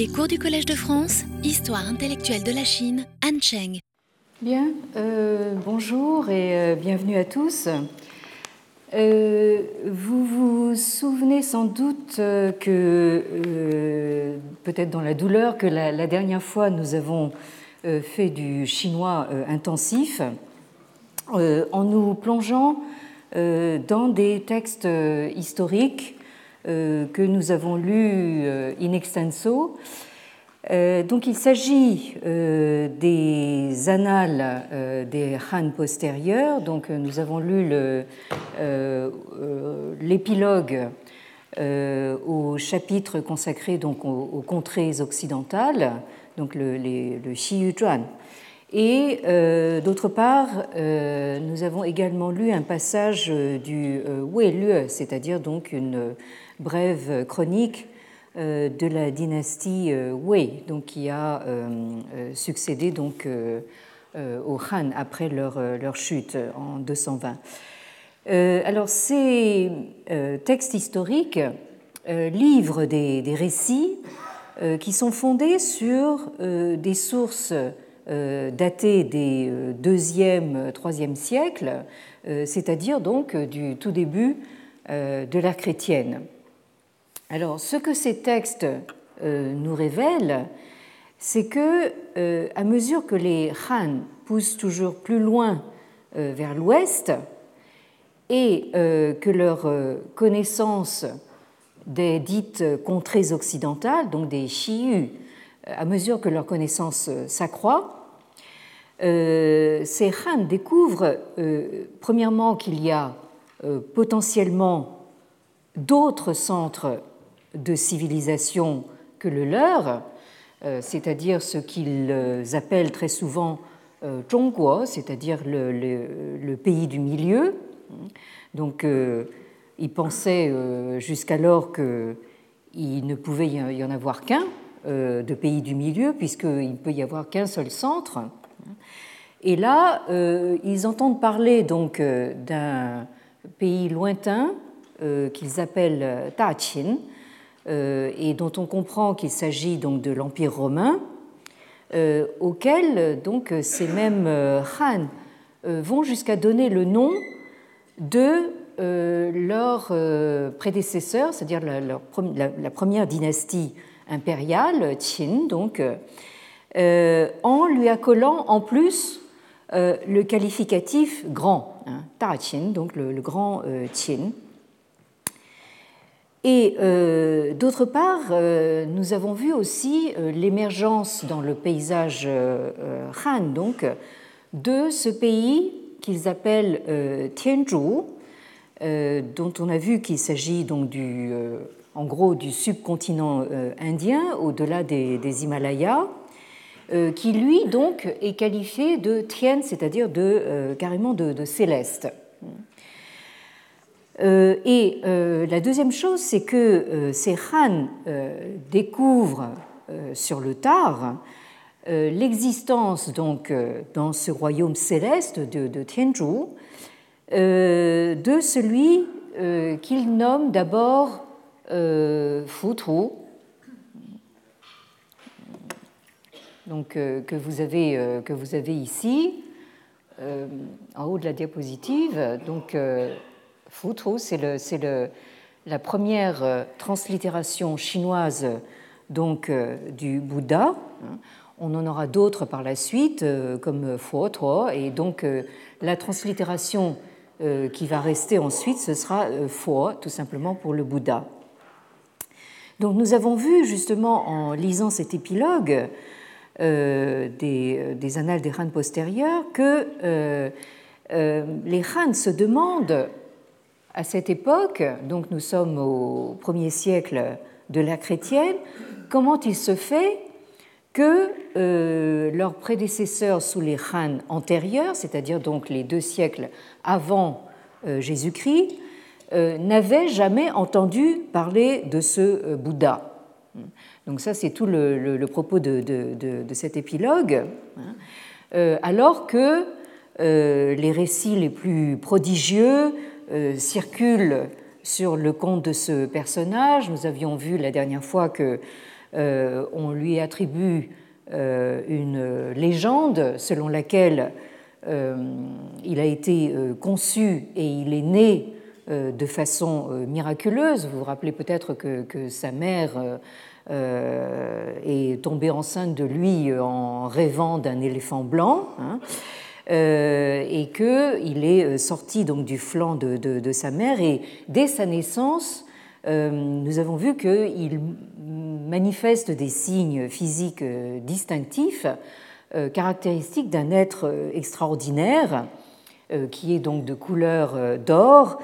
Les cours du Collège de France, Histoire intellectuelle de la Chine, Anne Cheng. Bien, euh, bonjour et euh, bienvenue à tous. Euh, vous vous souvenez sans doute que, peut-être dans la douleur, que la, dernière fois nous avons fait du chinois intensif en nous plongeant dans des textes historiques que nous avons lu euh, in extenso. Euh, donc il s'agit des annales des Han postérieurs. Donc nous avons lu l'épilogue au chapitre consacré donc aux, contrées occidentales, donc le, le Xiyu Zhuan. Et d'autre part, nous avons également lu un passage du Wei Lue, c'est-à-dire donc une brève chronique euh, de la dynastie euh, Wei, donc qui a euh, succédé donc aux Han après leur, leur chute en 220. Alors ces textes historiques livrent des, des récits qui sont fondés sur des sources datées des 2e, 3e siècles, c'est-à-dire donc du tout début de l'ère chrétienne. Alors, ce que ces textes euh, nous révèlent, c'est que, euh, à mesure que les Han poussent toujours plus loin euh, vers l'ouest et que leur connaissance des dites contrées occidentales, donc des Xiyu, à mesure que leur connaissance s'accroît, ces Han découvrent premièrement qu'il y a potentiellement d'autres centres de civilisation que le leur, euh, c'est-à-dire ce qu'ils appellent très souvent euh, Zhongguo, c'est-à-dire le, pays du milieu. Donc, euh, ils pensaient jusqu'alors qu'il ne pouvait y en avoir qu'un de pays du milieu, puisqu'il ne peut y avoir qu'un seul centre. Et là, ils entendent parler donc d'un pays lointain qu'ils appellent Qin, euh, et dont on comprend qu'il s'agit donc de l'Empire romain, euh, auquel donc ces mêmes euh, Han vont jusqu'à donner le nom de leur prédécesseur, c'est-à-dire la, première dynastie impériale, Qin, donc, en lui accolant en plus le qualificatif grand, hein, Ta donc le grand Qin. Et euh, d'autre part, euh, nous avons vu aussi euh, l'émergence dans le paysage Han, donc, de ce pays qu'ils appellent Tianzhu, dont on a vu qu'il s'agit donc du, en gros du subcontinent indien, au-delà des, Himalayas, qui lui donc est qualifié de Tien, c'est-à-dire de carrément de céleste. Euh, et euh, la deuxième chose, c'est que euh, ces Han découvrent sur le tard l'existence donc dans ce royaume céleste de, de Tianzhu de celui qu'ils nomment d'abord Futru, donc que vous avez que vous avez ici en haut de la diapositive. Donc Futru, c'est la première euh, translittération chinoise donc, euh, du Bouddha. On en aura d'autres par la suite, euh, comme Fuotuo, et donc la translittération qui va rester ensuite, ce sera Fuo, tout simplement pour le Bouddha. Donc nous avons vu justement en lisant cet épilogue des, annales des Han postérieurs que les Han se demandent à cette époque, donc nous sommes au premier siècle de la chrétienne, comment il se fait que euh, leurs prédécesseurs sous les Han antérieurs, c'est-à-dire donc les deux siècles avant euh, Jésus-Christ, euh, n'avaient jamais entendu parler de ce Bouddha. Donc ça, c'est tout le, propos de, de, cet épilogue, hein. alors que les récits les plus prodigieux euh, circule sur le compte de ce personnage. Nous avions vu la dernière fois que on lui attribue une légende selon laquelle il a été conçu et il est né de façon miraculeuse. Vous vous rappelez peut-être que, sa mère est tombée enceinte de lui en rêvant d'un éléphant blanc. Hein. Euh, et qu'il est euh, sorti donc du flanc de, sa mère et dès sa naissance, euh, nous avons vu qu'il manifeste des signes physiques distinctifs caractéristiques d'un être extraordinaire qui est donc de couleur d'or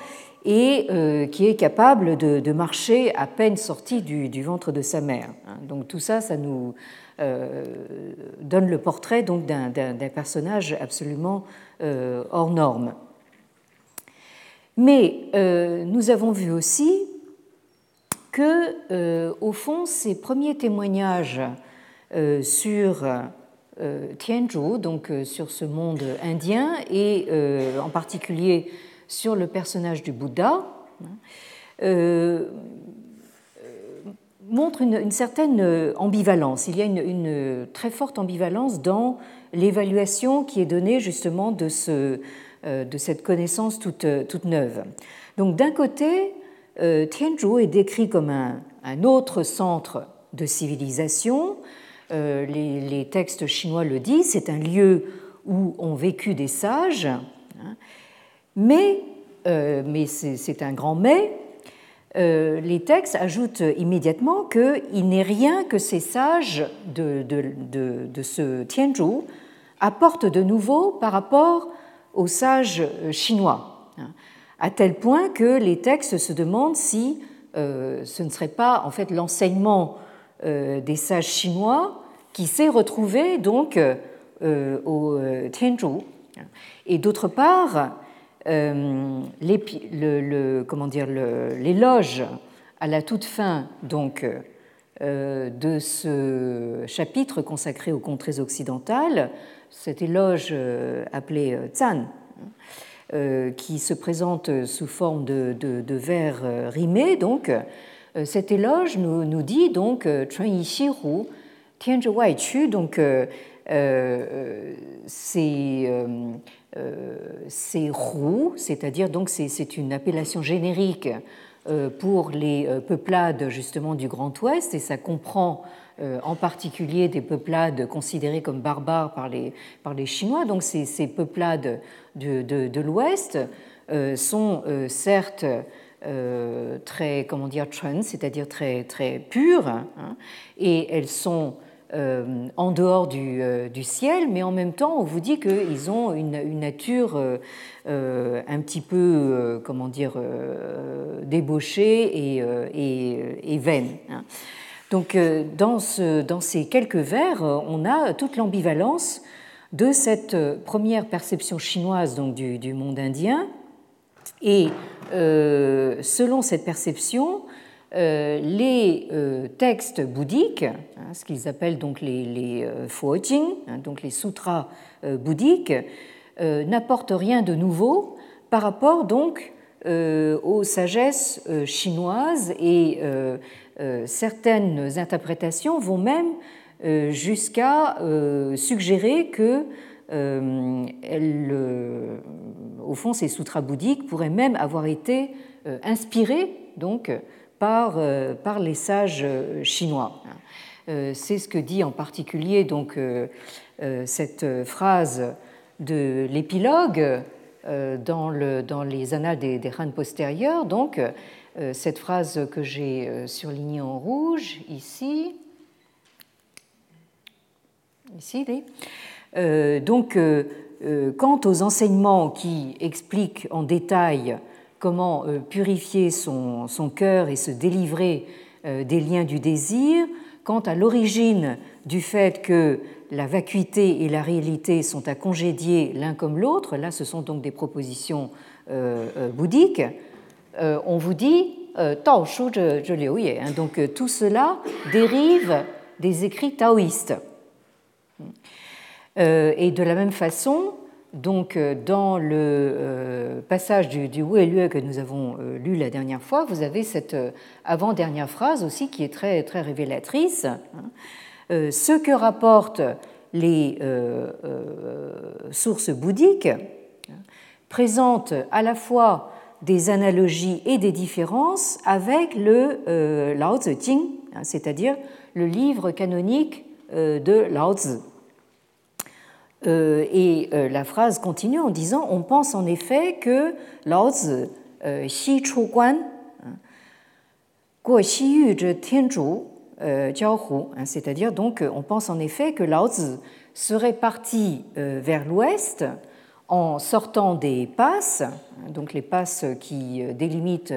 et qui est capable de, marcher à peine sorti du, ventre de sa mère. Hein. Donc tout ça, ça nous donne le portrait donc d'un personnage absolument euh, hors norme. Mais euh, nous avons vu aussi que, au fond, ces premiers témoignages sur Tianzhu, donc sur ce monde indien, et en particulier sur le personnage du Bouddha, montre une, certaine euh, ambivalence. Il y a une, très forte ambivalence dans l'évaluation qui est donnée justement de, ce, euh, de cette connaissance toute, euh, toute neuve. Donc d'un côté, Tianzhou est décrit comme un, un, autre centre de civilisation. les, textes chinois le disent, c'est un lieu où ont vécu des sages. Hein. mais, mais c'est un grand mais, euh, les textes ajoutent immédiatement qu'il n'est rien que ces sages de, ce Tianzhu apportent de nouveau par rapport aux sages chinois, hein, à tel point que les textes se demandent si euh, ce ne serait pas en fait l'enseignement euh, des sages chinois qui s'est retrouvé donc au Tianzhu. Et d'autre part, euh, comment dire, l'éloge à la toute fin donc, euh, de ce chapitre consacré aux contrées occidentales, cet éloge euh, appelé Zan, qui se présente sous forme de, vers rimés. Donc, cet éloge nous, nous dit donc Chun donc c'est euh, c'est roux, c'est-à-dire donc c'est une appellation générique euh, pour les euh, peuplades justement du Grand Ouest et ça comprend en particulier des peuplades considérées comme barbares par les, par les Chinois. Donc ces, ces peuplades de, de, l'Ouest sont certes très, comment dire, trans, c'est-à-dire très, très pures, hein, et elles sont euh, en dehors euh, du, ciel, mais en même temps, on vous dit qu'ils ont une, nature euh, un petit peu, comment dire, débauchée et, vaine. Hein. Donc, dans, ces quelques vers, on a toute l'ambivalence de cette première perception chinoise donc, du monde indien. Et selon cette perception, les euh, textes bouddhiques, hein, ce qu'ils appellent donc les, les euh, hein, donc les sutras bouddhiques, n'apportent rien de nouveau par rapport donc aux sagesses chinoielles et certaines interprétations vont même jusqu'à suggérer que au fond, ces sutras bouddhiques pourraient même avoir été inspirés donc euh, par, les sages euh, chinois. Euh, c'est ce que dit en particulier donc, cette phrase de l'épilogue dans, les annales des, des Han postérieurs. Donc, cette phrase que j'ai surlignée en rouge ici. Ici, donc, quant aux enseignements qui expliquent en détail comment euh, purifier son, cœur et se délivrer euh, des liens du désir, quant à l'origine du fait que la vacuité et la réalité sont à congédier l'un comme l'autre, là ce sont donc des propositions euh, bouddhiques, on vous dit Tao Shu Ye. Hein. Donc tout cela dérive des écrits taoïstes. Et de la même façon, donc, dans le passage du, Wu que nous avons lu la dernière fois, vous avez cette avant-dernière phrase aussi qui est très, très révélatrice. Hein. Ce que rapportent les sources bouddhiques présentent à la fois des analogies et des différences avec le Lao Tzu Jing, hein, c'est-à-dire le livre canonique de Lao Tzu. Euh, et euh, la phrase continue en disant On pense en effet que Lao Tzu, euh, Xi Chu Guan, Guo c'est-à-dire donc on pense en effet que Lao Tzu serait parti vers l'ouest en sortant des passes, hein, donc les passes qui délimitent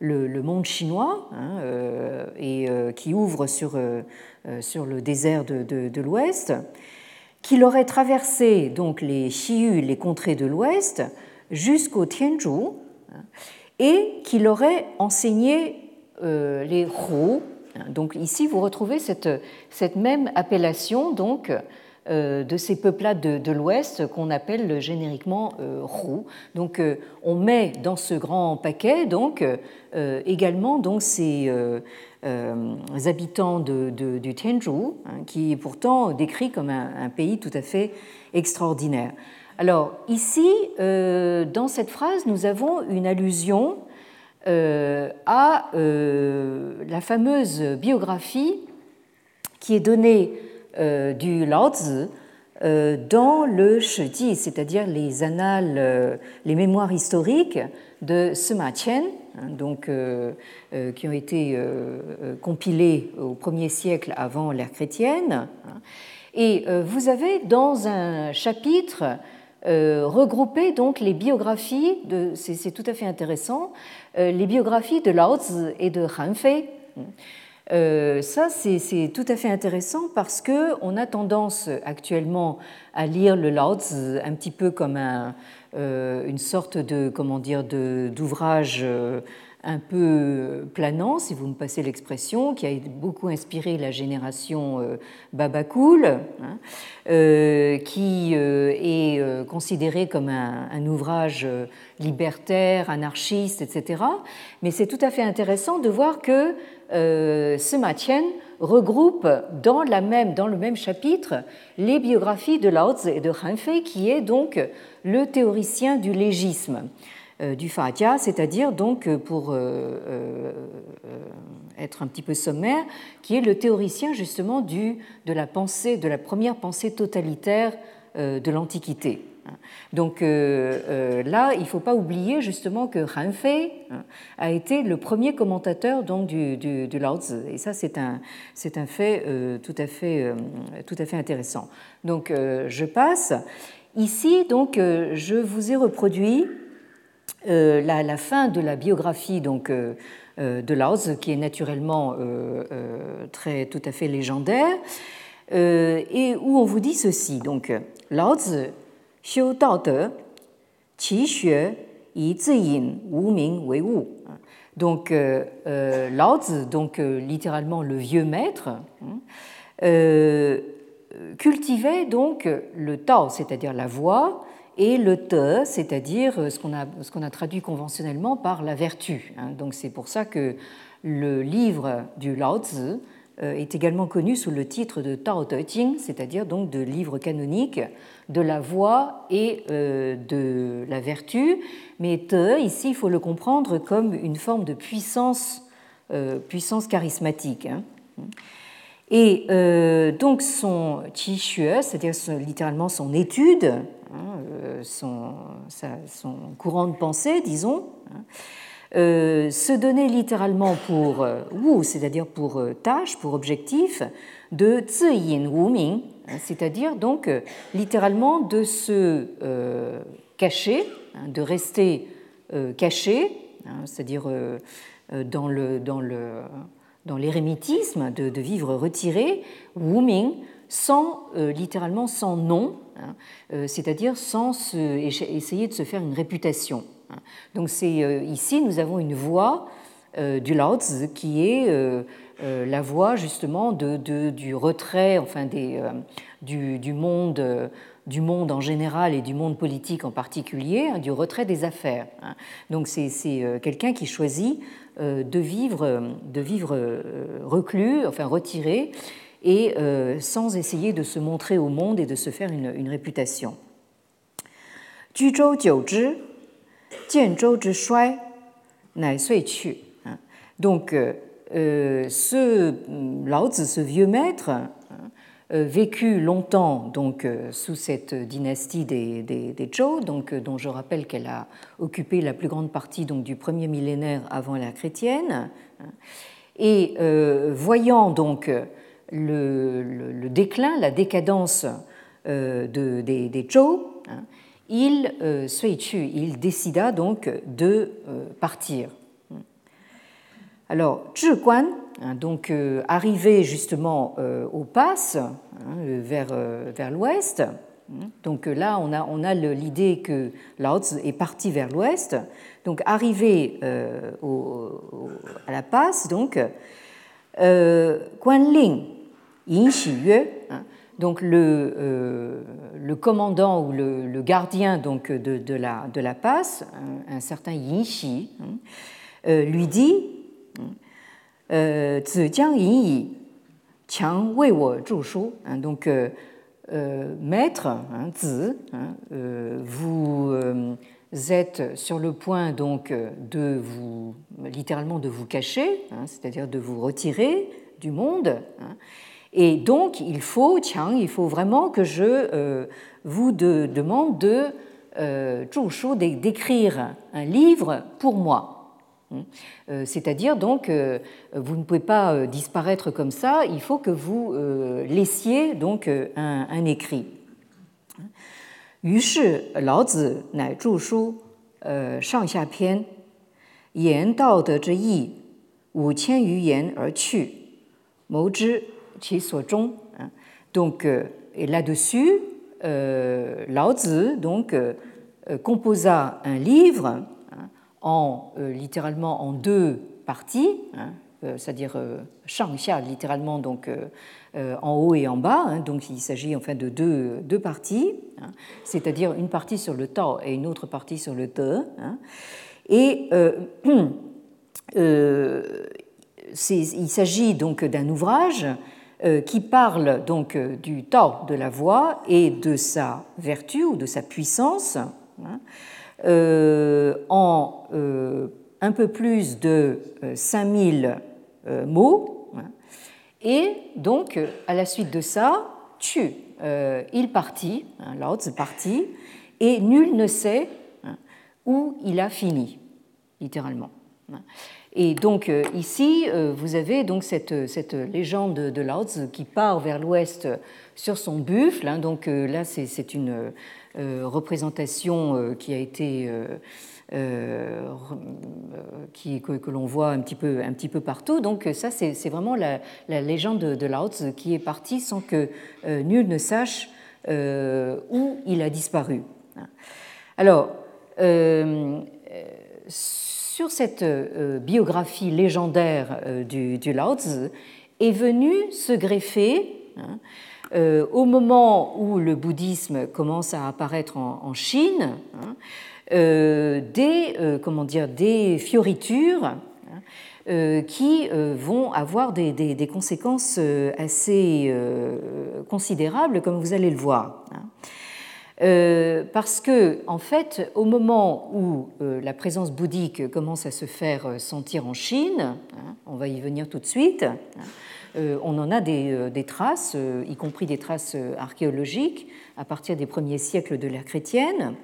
le, monde chinois hein, et qui ouvrent sur, le désert de l'ouest qu'il aurait traversé donc les Xiyu, les contrées de l'Ouest, jusqu'au Tianzhu, et qu'il aurait enseigné euh, les Hu. Donc ici, vous retrouvez cette, cette même appellation donc de ces peuplades de, l'Ouest qu'on appelle génériquement euh, Donc on met dans ce grand paquet donc également donc ces euh, habitants du Tianzhu, hein, qui est pourtant décrit comme un, pays tout à fait extraordinaire. Alors ici, euh, dans cette phrase, nous avons une allusion euh, à la fameuse biographie qui est donnée du Lao Tzu dans le Shiji, c'est-à-dire les annales, les mémoires historiques de Sima Qian, Hein, donc, euh, euh, qui ont été euh, compilés au 1er siècle avant l'ère chrétienne. Et vous avez dans un chapitre regroupé donc les biographies, de, c'est, tout à fait intéressant, les biographies de Lao Tzu et de Han Fei. Ça, c'est tout à fait intéressant parce qu'on a tendance actuellement à lire le Lao un petit peu comme euh, une sorte de comment dire d'ouvrage euh, un peu planant, si vous me passez l'expression, qui a beaucoup inspiré la génération euh, Babacool, hein, qui est considéré comme un, ouvrage libertaire, anarchiste, etc. Mais c'est tout à fait intéressant de voir que ce Matien regroupe dans, le même chapitre les biographies de Lao et de Han Fei, qui est donc le théoricien du légisme euh, du Fajia, c'est-à-dire donc euh, pour euh, être un petit peu sommaire, qui est le théoricien justement du, de la pensée, de la première pensée totalitaire de l'Antiquité. Donc là, il ne faut pas oublier justement que Han Fei hein, a été le premier commentateur donc, du. Et ça, c'est un, un fait, tout, à fait tout à fait intéressant. Donc je passe. Ici, donc, euh, je vous ai reproduit euh, la, fin de la biographie donc, euh, de Lao qui est naturellement très, tout à fait légendaire, et où on vous dit ceci. Donc, Lao Xiu dao de, qi xue, yi zi yin, wu ming wei wu. Donc, Lao Tzu, donc, littéralement le vieux maître, hein, cultivait donc le Tao, c'est-à-dire la voix, et le Te, c'est-à-dire ce qu'on a, a traduit conventionnellement par la vertu. Hein. Donc c'est pour ça que le livre du Lao Tzu euh, est également connu sous le titre de Tao Te Ching, c'est-à-dire donc de livre canonique de la voix et euh, de la vertu. Mais Te, ici, il faut le comprendre comme une forme de puissance, euh, puissance charismatique. Hein. Et euh, donc son qi c'est-à-dire littéralement son étude, hein, son, courant de pensée, disons, hein, se donnait littéralement pour wu, c'est-à-dire pour tâche, pour objectif, de zi yin wu c'est-à-dire donc littéralement de se cacher, de rester caché, c'est-à-dire dans le, dans le dans l'érémitisme, de, vivre retiré, Wu sans, euh, littéralement sans nom, hein, euh, c'est-à-dire sans essayer de se faire une réputation. Hein. Donc c'est euh, ici nous avons une voix du Lao Tzu qui est la voie justement du retrait enfin, du, monde du monde en général et du monde politique en particulier, hein, du retrait des affaires. Hein. Donc c'est euh, quelqu'un qui choisit euh, de vivre, de vivre euh, reclus, enfin retiré, et sans essayer de se montrer au monde et de se faire une réputation. Donc, ce Lao ce vieux maître, euh, vécu longtemps donc euh, sous cette dynastie des, des, Zhou, donc, euh, dont je rappelle qu'elle a occupé la plus grande partie donc, du premier millénaire avant la chrétienne. Et voyant donc le, déclin, la décadence de, des, des Zhou, hein, il, il décida donc de partir. Alors, Zhiguan, Hein, donc, euh, arrivé justement euh, au pass, hein, vers, euh, vers l'ouest, hein, donc là, on a, l'idée que Lao Tzu est parti vers l'ouest. Donc, arrivé à la passe, donc, Guanling Yin Xiyue, donc le, commandant ou le, gardien donc, de, de, la, de la passe, un, certain Yin Xi, lui dit euh, donc, euh, euh, maître, hein vous êtes sur le point donc de vous, littéralement de vous cacher, c'est-à-dire de vous retirer du monde. et donc, il faut, tiens, il faut vraiment que je vous demande de d'écrire un livre pour moi. Hein. Euh, c'est-à-dire donc, euh, vous ne pouvez pas euh, disparaître comme ça, il faut que vous laissiez donc un, un écrit. Donc, et là-dessus, Lao Tzu donc, composa un livre en, euh, littéralement en deux parties, hein, euh, c'est-à-dire euh, Shangxia littéralement donc en haut et en bas, hein, donc il s'agit enfin de deux, deux parties, hein, c'est-à-dire une partie sur le Tao et une autre partie sur le Te. et il s'agit donc d'un ouvrage qui parle donc du Tao de la voix et de sa vertu ou de sa puissance. Euh, en euh, un peu plus de 5000 euh, mots. Hein. Et donc, à la suite de ça, tu, il partit, hein, Lao partit, et nul ne sait hein, où il a fini, littéralement. Et donc ici, vous avez donc cette, cette légende de Lao qui part vers l'ouest sur son buffle. Donc là, c'est une représentation euh, qui a été euh, qui, que, l'on voit un petit, peu, un petit peu partout. Donc ça, c'est vraiment la, légende de, Lao Tzu qui est partie sans que nul ne sache où il a disparu. Alors, sur cette biographie légendaire du, du, Lao Tzu est venu se greffer hein, euh, au moment où le bouddhisme commence à apparaître en, Chine, hein, euh, des, euh, comment dire, des fioritures hein, qui vont avoir des, conséquences assez considérables, comme vous allez le voir. Hein. parce que, en fait, au moment où la présence bouddhique commence à se faire sentir en Chine, on va y venir tout de suite, on en a des, euh, traces, euh, y compris des traces archéologiques, à partir des premiers siècles de l'ère chrétienne.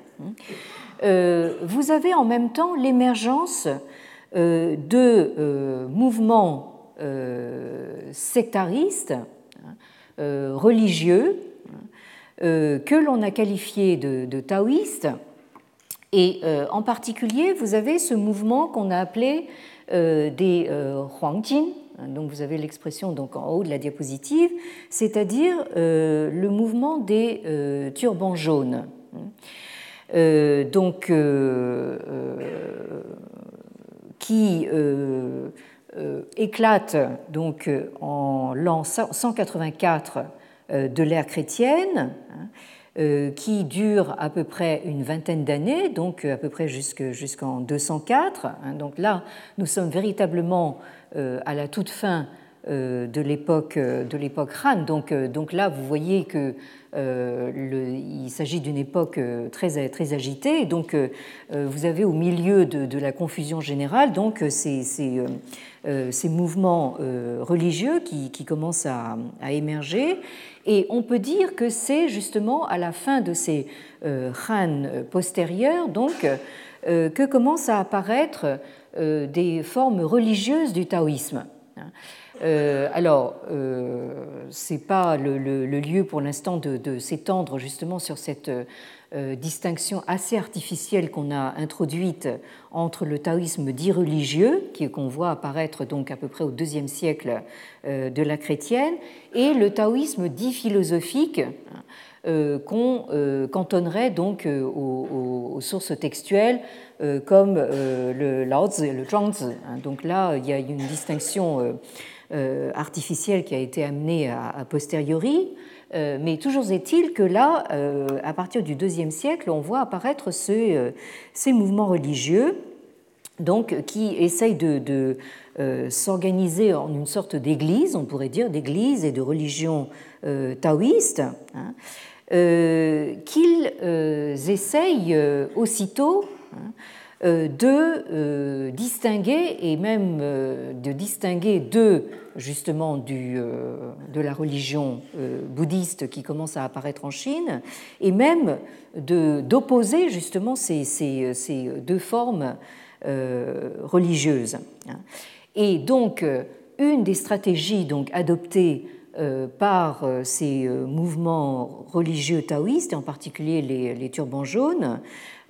vous avez en même temps l'émergence de mouvements sectaristes, religieux, que l'on a qualifiés de, taoïstes. Et en particulier, vous avez ce mouvement qu'on a appelé des Huangjin, donc vous avez l'expression donc en haut de la diapositive, c'est-à-dire euh, le mouvement des euh, turbans jaunes. Euh, donc, qui éclate donc en l'an 184 de l'ère chrétienne. Hein, qui dure à peu près une vingtaine d'années, donc à peu près jusqu'en 204. Hein. Donc là, nous sommes véritablement à la toute fin de l'époque de l'époque Han. Donc, donc là, vous voyez que il s'agit d'une époque très, très agitée. Donc, vous avez au milieu de, la confusion générale donc ces, ces, mouvements religieux qui, qui commencent à, à émerger et on peut dire que c'est justement à la fin de ces euh, Han postérieurs donc, euh, que commencent à apparaître euh, des formes religieuses du taoïsme. alors, ce n'est pas le, lieu pour l'instant de s'étendre justement sur cette euh, distinction assez artificielle qu'on a introduite entre le taoïsme dit religieux, qu'on voit apparaître donc à peu près au deuxième siècle euh, de la chrétienne, et le taoïsme dit philosophique, euh, qu'on cantonnerait donc aux, sources textuelles comme le Lao Tzu et le Zhuangzi. Hein. Donc là, il y a une distinction artificielle qui a été amenée a posteriori. Euh, mais toujours est-il que là, euh, à partir du deuxième siècle, on voit apparaître euh, ces mouvements religieux donc, qui essayent de, s'organiser en une sorte d'église, on pourrait dire, d'église et de religion taoïste, hein, qu'ils essayent aussitôt hein, euh, de euh, distinguer et même euh, de distinguer de justement de la religion bouddhiste qui commence à apparaître en Chine et même d'opposer justement ces, ces, ces, deux formes religieuses. Et donc une des stratégies donc adoptées par ces mouvements religieux taoïstes, et en particulier les, turbans jaunes,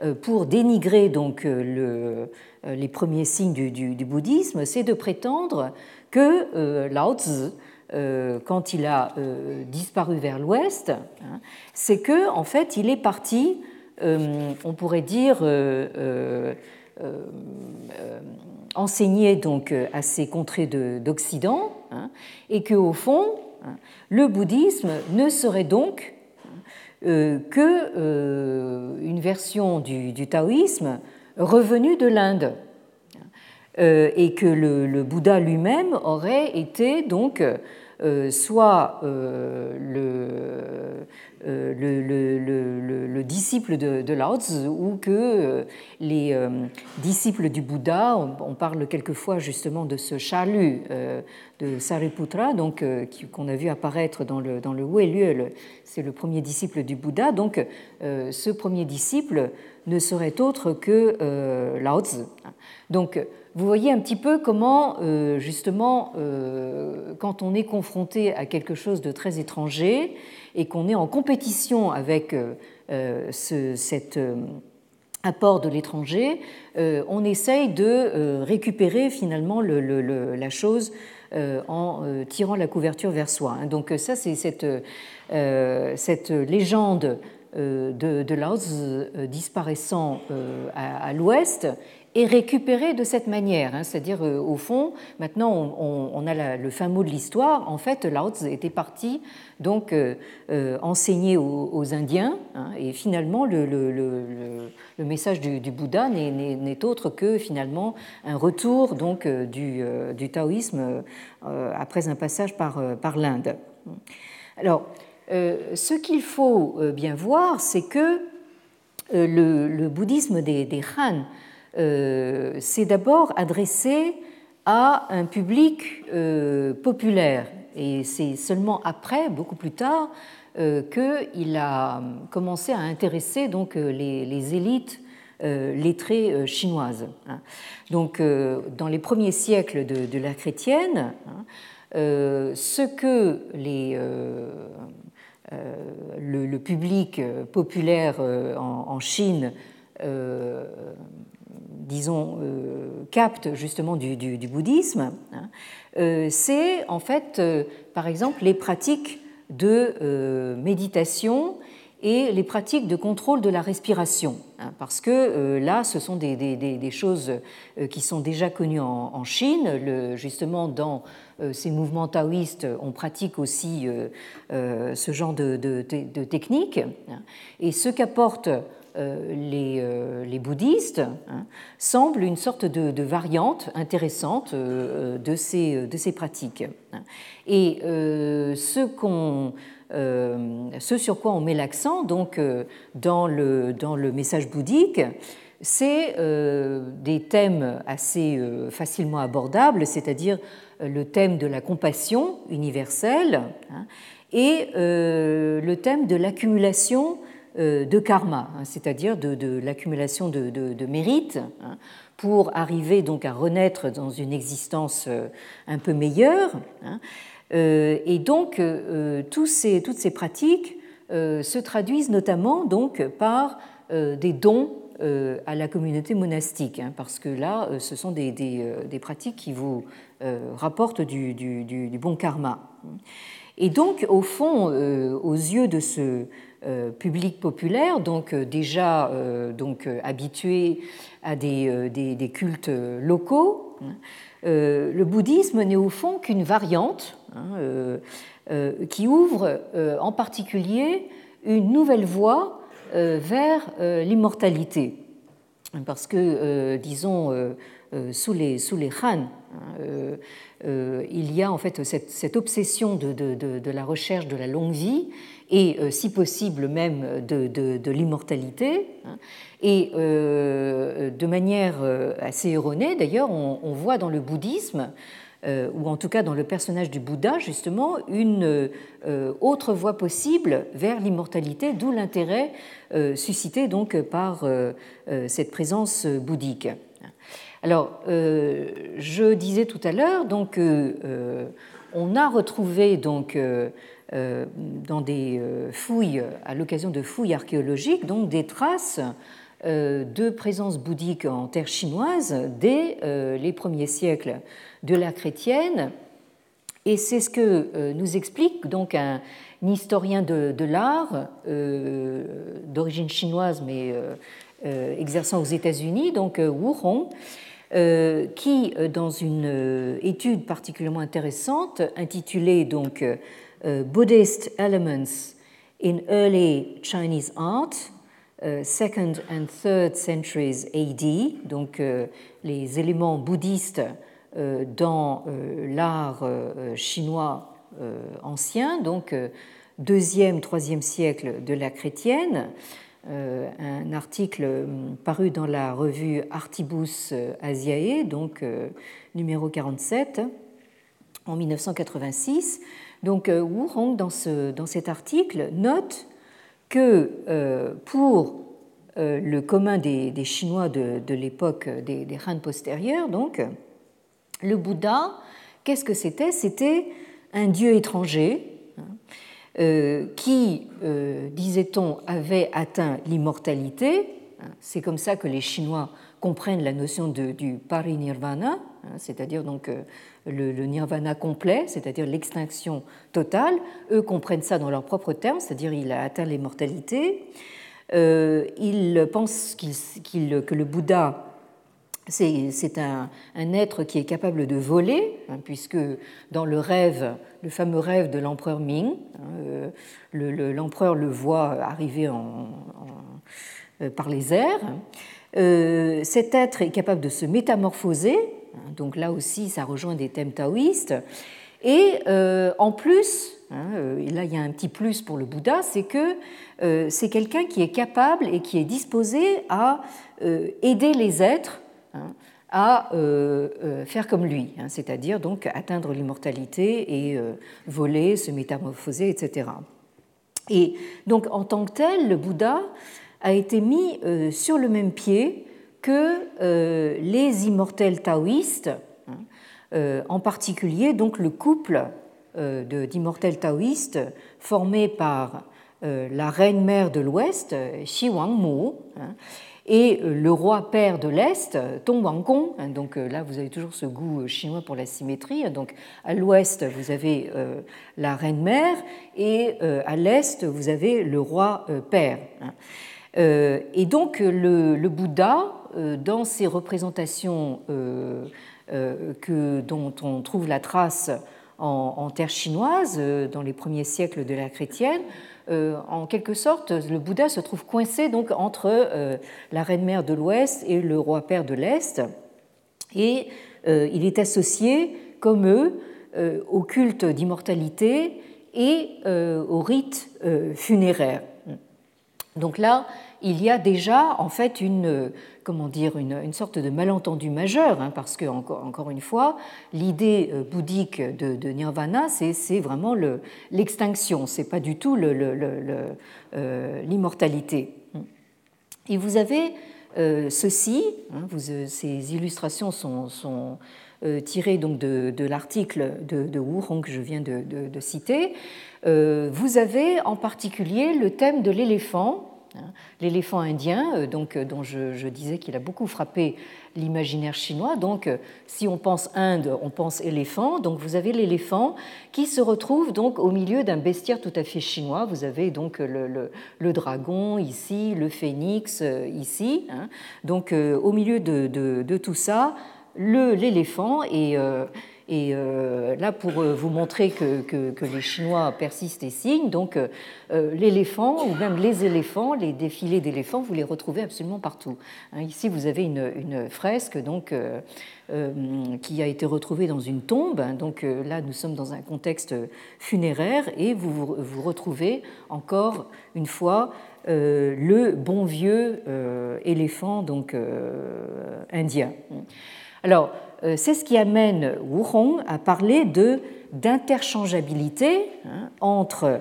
euh, pour dénigrer donc euh, euh, les premiers signes du, bouddhisme, c'est de prétendre que Lao Tzu, quand il a disparu vers l'ouest, hein, c'est que en fait il est parti, on pourrait dire, enseigner donc à ces contrées d'Occident, hein, et que au fond le bouddhisme ne serait donc euh, que euh, une version du, taoïsme revenue de l'Inde. Euh, et que le, Bouddha lui-même aurait été donc soit le, le, disciple de, Lao Tzu ou que les disciples du Bouddha, on, parle quelquefois justement de ce chalut de Sariputra, donc qu'on a vu apparaître dans le, dans le c'est le premier disciple du Bouddha, donc euh, ce premier disciple ne serait autre que euh, Lao Tzu. Donc vous voyez un petit peu comment, euh, justement, quand on est confronté à quelque chose de très étranger et qu'on est en compétition avec cet apport de l'étranger, on essaye de récupérer finalement la chose en tirant la couverture vers soi. Donc ça, c'est cette euh, légende euh, de, de Laos euh, disparaissant à, l'ouest est récupérée de cette manière. Hein. C'est-à-dire, au fond, maintenant, on, a le fin mot de l'histoire. En fait, Lao Tzu était parti donc enseigner aux, Indiens, hein, et finalement, le, message du, Bouddha n'est autre que finalement un retour donc du, taoïsme après un passage par, l'Inde. Alors, euh, ce qu'il faut euh, bien voir, c'est que euh, le, bouddhisme des, Han s'est d'abord adressé à un public populaire. Et c'est seulement après, beaucoup plus tard, qu'il a commencé à intéresser donc, les, élites lettrées chinoises. Hein. Donc, dans les premiers siècles de, la chrétienne, hein, ce que euh, le, public euh, populaire euh, en, Chine, disons, capte justement du, bouddhisme, hein, c'est en fait, par exemple, les pratiques de méditation et les pratiques de contrôle de la respiration, hein, parce que là, ce sont des, choses qui sont déjà connues en, Chine. justement, dans ces mouvements taoïstes, on pratique aussi ce genre de, de techniques. Hein. Et ce qu'apporte euh, euh, les, bouddhistes hein, semblent une sorte de, variante intéressante euh, de, ces, pratiques. Et ce, sur quoi on met l'accent donc, dans, le, message bouddhique, c'est des thèmes assez facilement abordables, c'est-à-dire le thème de la compassion universelle hein, et le thème de l'accumulation de karma, hein, c'est-à-dire de, l'accumulation de, mérites, hein, pour arriver donc à renaître dans une existence euh, un peu meilleure. Hein. Euh, et donc, toutes ces pratiques se traduisent notamment donc par des dons à la communauté monastique, parce que là, ce sont des, pratiques qui vous rapportent du, bon karma. Et donc, au fond, aux yeux de ce euh, public populaire, donc euh, déjà euh, donc, habitué à des, des, cultes locaux. Le bouddhisme n'est au fond qu'une variante hein, qui ouvre en particulier une nouvelle voie vers l'immortalité. Parce que, disons, sous les, sous les Han, hein, il y a en fait cette, cette obsession de, de, de, la recherche de la longue vie et euh, si possible même de, l'immortalité. Hein. Et euh, de manière euh, assez erronée, d'ailleurs, on, voit dans le bouddhisme, ou en tout cas dans le personnage du Bouddha, justement, une autre voie possible vers l'immortalité, d'où l'intérêt suscité donc par cette présence bouddhique. Alors, je disais tout à l'heure, donc, on a retrouvé donc euh, dans des euh, fouilles, à l'occasion de fouilles archéologiques, donc des traces euh, de présence bouddhique en terre chinoise dès les premiers siècles de l'ère chrétienne. Et c'est ce que nous explique donc un, historien de, l'art d'origine chinoise mais exerçant aux États-Unis, donc Wu Hong, qui, dans une étude particulièrement intéressante intitulée donc Buddhist elements in early Chinese art, uh, second and third centuries AD, donc uh, les éléments bouddhistes dans l'art chinois ancien, donc deuxième, troisième siècle de la chrétienne. Un article um, paru dans la revue Artibus Asiae, donc numéro 47, en 1986, donc euh, Wu Hong, dans, ce, dans cet article, note que euh, pour euh, le commun des, Chinois de, l'époque des, Han postérieurs, donc, le Bouddha, qu'est-ce que c'était? C'était un dieu étranger hein, qui, disait-on, avait atteint l'immortalité. Hein, c'est comme ça que les Chinois comprennent la notion de, du parinirvana, c'est-à-dire donc le, nirvana complet, c'est-à-dire l'extinction totale. Eux comprennent ça dans leurs propres termes, c'est-à-dire il a atteint l'immortalité. Euh, ils pensent que le Bouddha, c'est un, être qui est capable de voler, hein, puisque dans le rêve, le fameux rêve de l'empereur Ming, hein, euh, l'empereur le, voit arriver euh, par les airs. cet être est capable de se métamorphoser, donc là aussi, ça rejoint des thèmes taoïstes. Et euh, en plus, hein, euh, là il y a un petit plus pour le Bouddha, c'est que euh, c'est quelqu'un qui est capable et qui est disposé à aider les êtres hein, à faire comme lui, hein, c'est-à-dire donc atteindre l'immortalité et voler, se métamorphoser, etc. Et donc en tant que tel, le Bouddha a été mis sur le même pied que euh, les immortels taoïstes, hein, euh, en particulier donc le couple euh, d'immortels taoïstes formé par la reine-mère de l'Ouest, Xi Wangmu, hein, Et le roi père de l'Est, Tong Wangkong, hein, donc là vous avez toujours ce goût chinois pour la symétrie, donc à l'ouest vous avez la reine mère et à l'est vous avez le roi père. Et donc le, Bouddha, dans ses représentations que, dont on trouve la trace en, terre chinoise dans les premiers siècles de la chrétienne, euh, en quelque sorte, le Bouddha se trouve coincé donc entre euh, la reine mère de l'Ouest et le roi père de l'Est, et euh, il est associé, comme eux, au culte d'immortalité et au rite funéraire. Donc là, il y a déjà en fait une, comment dire, une, sorte de malentendu majeur, hein, parce que, encore, une fois, l'idée euh, bouddhique de, nirvana, c'est vraiment l'extinction, ce n'est pas du tout euh, l'immortalité. Et vous avez euh, ceci, hein, ces illustrations sont, tirées donc de, l'article de, Wu Hong que je viens de, citer. Vous avez en particulier le thème de l'éléphant Hein. L'éléphant indien, euh, donc, euh, dont je, disais qu'il a beaucoup frappé l'imaginaire chinois. Donc, euh, si on pense Inde, on pense éléphant. Donc, vous avez l'éléphant qui se retrouve donc au milieu d'un bestiaire tout à fait chinois. Vous avez donc le, dragon ici, le phénix ici. Hein. Donc, au milieu de, tout ça, l'éléphant est et euh, là, pour euh, vous montrer que, les Chinois persistent et signent, donc euh, l'éléphant ou même les éléphants, les défilés d'éléphants, vous les retrouvez absolument partout. Hein, ici, vous avez une, fresque donc qui a été retrouvée dans une tombe. Hein, donc là, nous sommes dans un contexte funéraire et vous vous retrouvez encore une fois le bon vieux éléphant donc indien. Alors, euh, c'est ce qui amène Wu Hong à parler de d'interchangeabilité hein, entre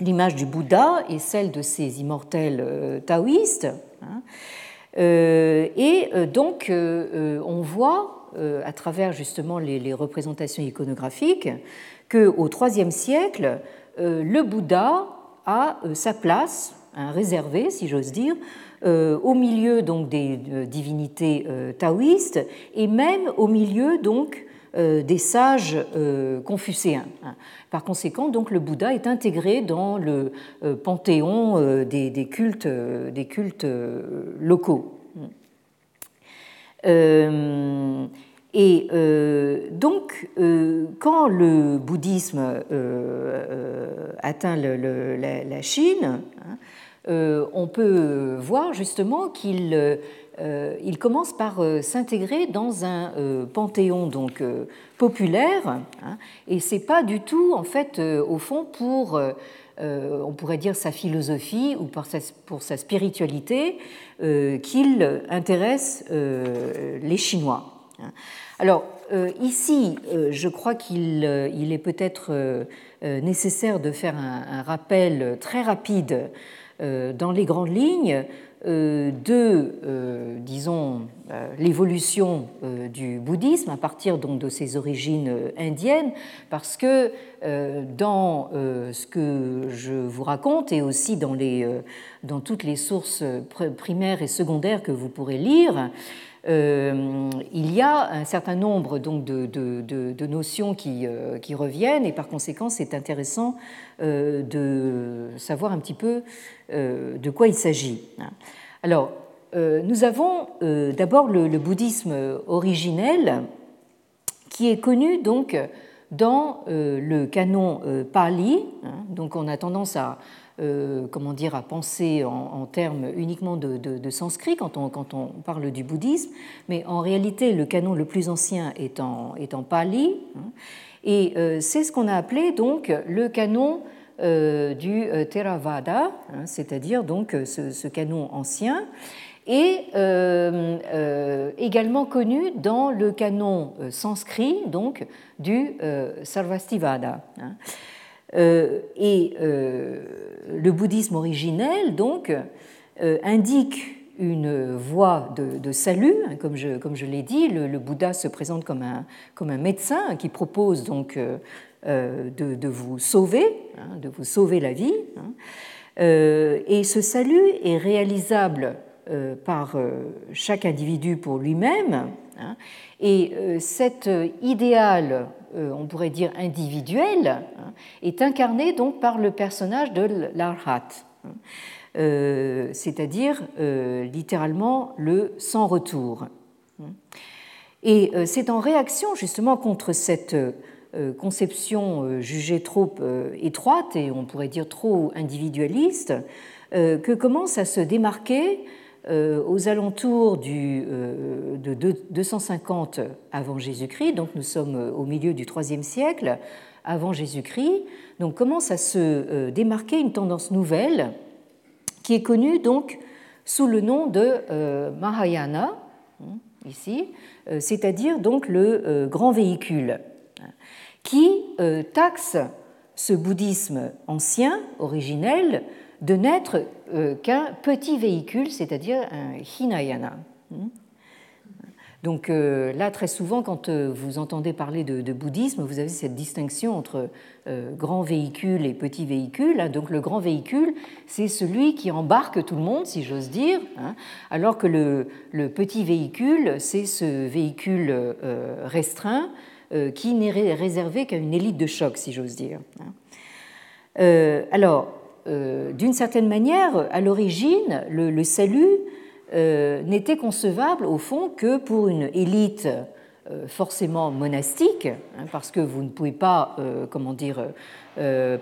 l'image du Bouddha et celle de ces immortels euh, taoïstes. Hein. Euh, et donc, on voit, à travers justement les, représentations iconographiques, qu'au IIIe siècle, le Bouddha a sa place, hein, réservée, si j'ose dire, au milieu donc des euh, divinités euh, taoïstes et même au milieu donc des sages confucéens. Par conséquent, donc le Bouddha est intégré dans le panthéon des, cultes, locaux. Et donc, quand le bouddhisme atteint la, Chine, hein, euh, on peut voir justement qu'il euh, il commence par euh, s'intégrer dans un panthéon donc populaire, hein, et c'est pas du tout en fait au fond pour on pourrait dire sa philosophie ou pour sa, spiritualité qu'il intéresse les Chinois. Hein. Alors ici, je crois qu'il est peut-être nécessaire de faire un rappel très rapide euh, dans les grandes lignes euh, de, euh, disons, l'évolution du bouddhisme à partir donc de ses origines indiennes, parce que dans ce que je vous raconte et aussi dans, les, dans toutes les sources primaires et secondaires que vous pourrez lire, euh, il y a un certain nombre donc, de, notions qui, euh, qui, reviennent et par conséquent c'est intéressant euh, de savoir un petit peu de quoi il s'agit. Alors, nous avons d'abord le, bouddhisme originel qui est connu donc dans le canon Pali. Hein. donc on a tendance à euh, comment dire, à penser en, termes uniquement de, sanskrit quand on, quand on, parle du bouddhisme, mais en réalité, le canon le plus ancien est en, pali, hein. et euh, c'est ce qu'on a appelé donc le canon euh, du Theravada, hein, c'est-à-dire donc ce, canon ancien, et également connu dans le canon sanskrit donc du Sarvastivada. Hein. Euh, et euh, le bouddhisme originel, donc, euh, indique une voie de, salut, hein, comme je, comme je l'ai dit. Le, Bouddha se présente comme un, comme un médecin qui propose donc de, vous sauver, hein, de vous sauver la vie. Hein. et ce salut est réalisable par chaque individu pour lui-même. Et cet idéal, on pourrait dire individuel, hein, est incarné donc par le personnage de l'Arhat, hein. c'est-à-dire littéralement le sans retour. Et c'est en réaction justement contre cette euh, conception euh, jugée trop euh, étroite et on pourrait dire trop individualiste que commence à se démarquer aux alentours du, de 250 avant Jésus-Christ, donc nous sommes au milieu du IIIe siècle avant Jésus-Christ, donc commence à se démarquer une tendance nouvelle qui est connue donc sous le nom de Mahayana, hein, ici, c'est-à-dire donc le grand véhicule qui euh, taxe ce bouddhisme ancien, originel, de n'être euh, qu'un petit véhicule, c'est-à-dire un Hinayana. Hmm. Donc euh, là, très souvent, quand vous entendez parler de, bouddhisme, vous avez cette distinction entre grand véhicule et petit véhicule. Hein. Donc le grand véhicule, c'est celui qui embarque tout le monde, si j'ose dire, hein, alors que le, petit véhicule, c'est ce véhicule restreint euh, qui n'est réservé qu'à une élite de choc, si j'ose dire. Euh, alors, euh, d'une certaine manière, à l'origine, le, salut n'était concevable au fond que pour une élite forcément monastique, hein, parce que vous ne pouvez pas, comment dire,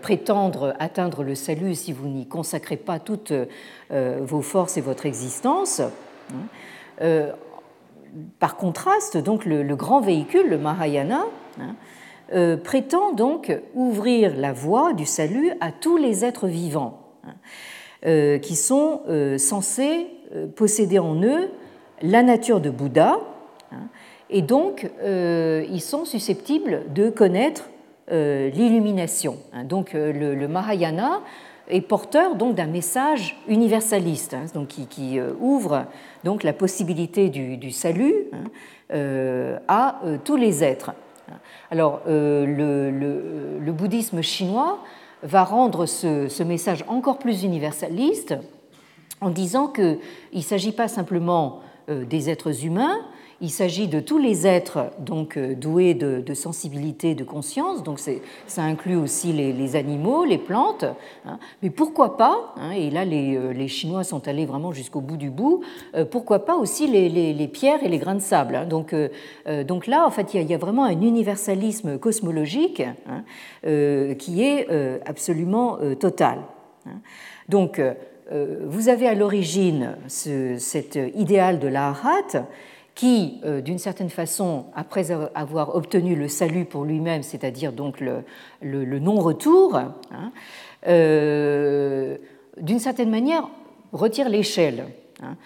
prétendre atteindre le salut si vous n'y consacrez pas toutes vos forces et votre existence. Hein par contraste, donc le, grand véhicule, le Mahayana, hein, euh, prétend donc ouvrir la voie du salut à tous les êtres vivants hein, euh, qui sont euh, censés posséder en eux la nature de Bouddha hein, et donc ils sont susceptibles de connaître l'illumination. Donc le Mahayana est porteur donc d'un message universaliste, hein, donc qui, euh, ouvre donc la possibilité du, salut hein, euh, à euh, tous les êtres. Alors le, bouddhisme chinois va rendre ce, ce, message encore plus universaliste en disant qu'il ne s'agit pas simplement des êtres humains, il s'agit de tous les êtres donc euh, doués de, sensibilité, de conscience, donc ça inclut aussi les, animaux, les plantes, hein. mais pourquoi pas, hein, et là euh, les, Chinois sont allés vraiment jusqu'au bout du bout, euh, pourquoi pas aussi les, pierres et les grains de sable. Hein. donc, donc là, en fait, il y, a, vraiment un universalisme cosmologique qui est absolument total. Donc, vous avez à l'origine cet idéal de l'Ahat qui, euh, d'une certaine façon, après avoir obtenu le salut pour lui-même, c'est-à-dire donc le, non-retour, hein, euh, d'une certaine manière, retire l'échelle. Hein.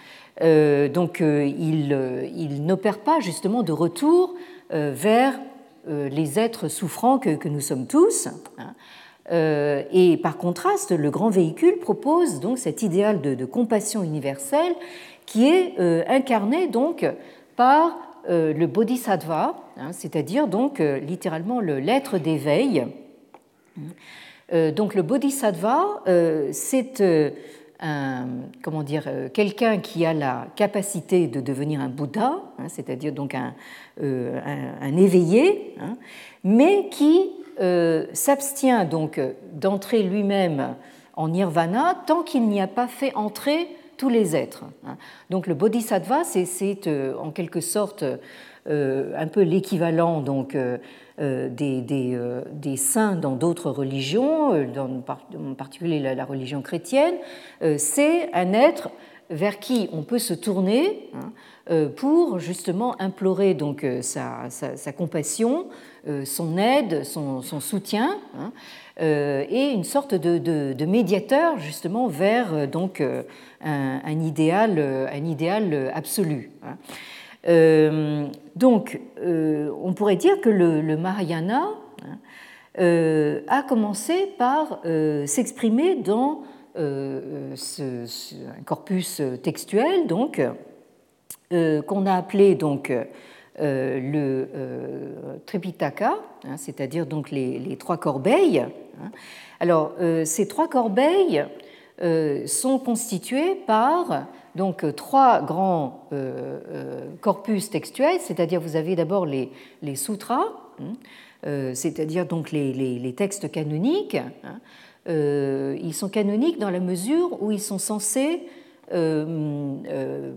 Euh, donc il, n'opère pas justement de retour vers les êtres souffrants que, nous sommes tous. Hein. et par contraste, le grand véhicule propose donc cet idéal de, de compassion universelle qui est incarné donc par euh, le bodhisattva, hein, c'est-à-dire donc euh, littéralement le l'être d'éveil. Euh, donc le bodhisattva, c'est comment dire, quelqu'un qui a la capacité de devenir un Bouddha, hein, c'est-à-dire donc un, un, éveillé, hein, mais qui s'abstient donc d'entrer lui-même en nirvana tant qu'il n'y a pas fait entrer tous les êtres. Hein. Donc le bodhisattva, c'est euh, en quelque sorte euh, un peu l'équivalent donc euh, des, saints dans d'autres religions, en particulier la, religion chrétienne. C'est un être vers qui on peut se tourner hein, pour justement implorer donc sa, sa, compassion, son aide, son, soutien. Hein, et une sorte de, de, médiateur justement vers donc un, idéal, un idéal absolu. Hein. Euh, donc, euh, on pourrait dire que le, Mahayana hein, euh, a commencé par s'exprimer dans ce, un corpus textuel, donc qu'on a appelé donc le Tripitaka, hein, c'est-à-dire donc les, les, trois corbeilles. Alors, ces trois corbeilles sont constitués par donc trois grands corpus textuels, c'est-à-dire vous avez d'abord les, les sutras, hein, c'est-à-dire donc les, les, textes canoniques. Hein, ils sont canoniques dans la mesure où ils sont censés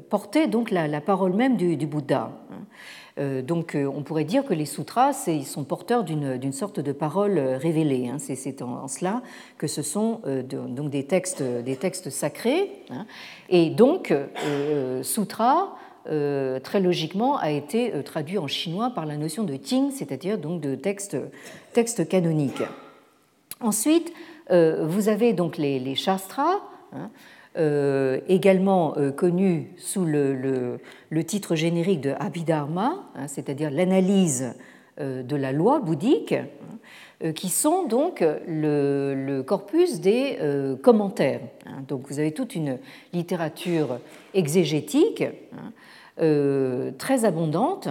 porter donc la, parole même du Bouddha. Euh, donc euh, on pourrait dire que les sutras ils sont porteurs d'une sorte de parole euh, révélée. Hein. C'est en, cela que ce sont donc des textes, sacrés. Hein. Et donc sutra, très logiquement, a été traduit en chinois par la notion de ting, c'est-à-dire donc de texte, canonique. Ensuite, vous avez donc les, les shastras. Hein, euh, également euh, sous le, titre générique de Abhidharma, hein, c'est-à-dire l'analyse euh, de la loi bouddhique, hein, qui sont donc le, corpus des commentaires. Hein. Donc vous avez toute une littérature exégétique très abondante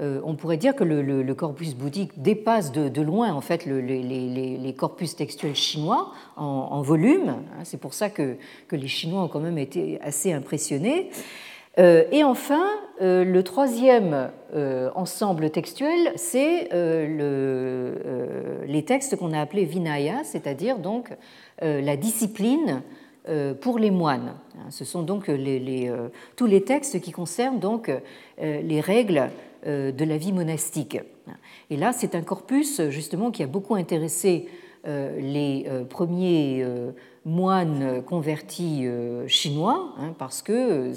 euh, on pourrait dire que le, corpus bouddhique dépasse de, loin en fait les, corpus textuels chinois en, volume. Hein. C'est pour ça que, les Chinois ont quand même été assez impressionnés. Euh, et enfin, euh, le troisième ensemble textuel, c'est les textes qu'on a appelés Vinaya, c'est-à-dire donc la discipline pour les moines. Hein. Ce sont donc tous les textes qui concernent donc les règles euh, de la vie monastique. Et là, c'est un corpus justement qui a beaucoup intéressé euh, les euh, premiers moines convertis chinois, hein, parce que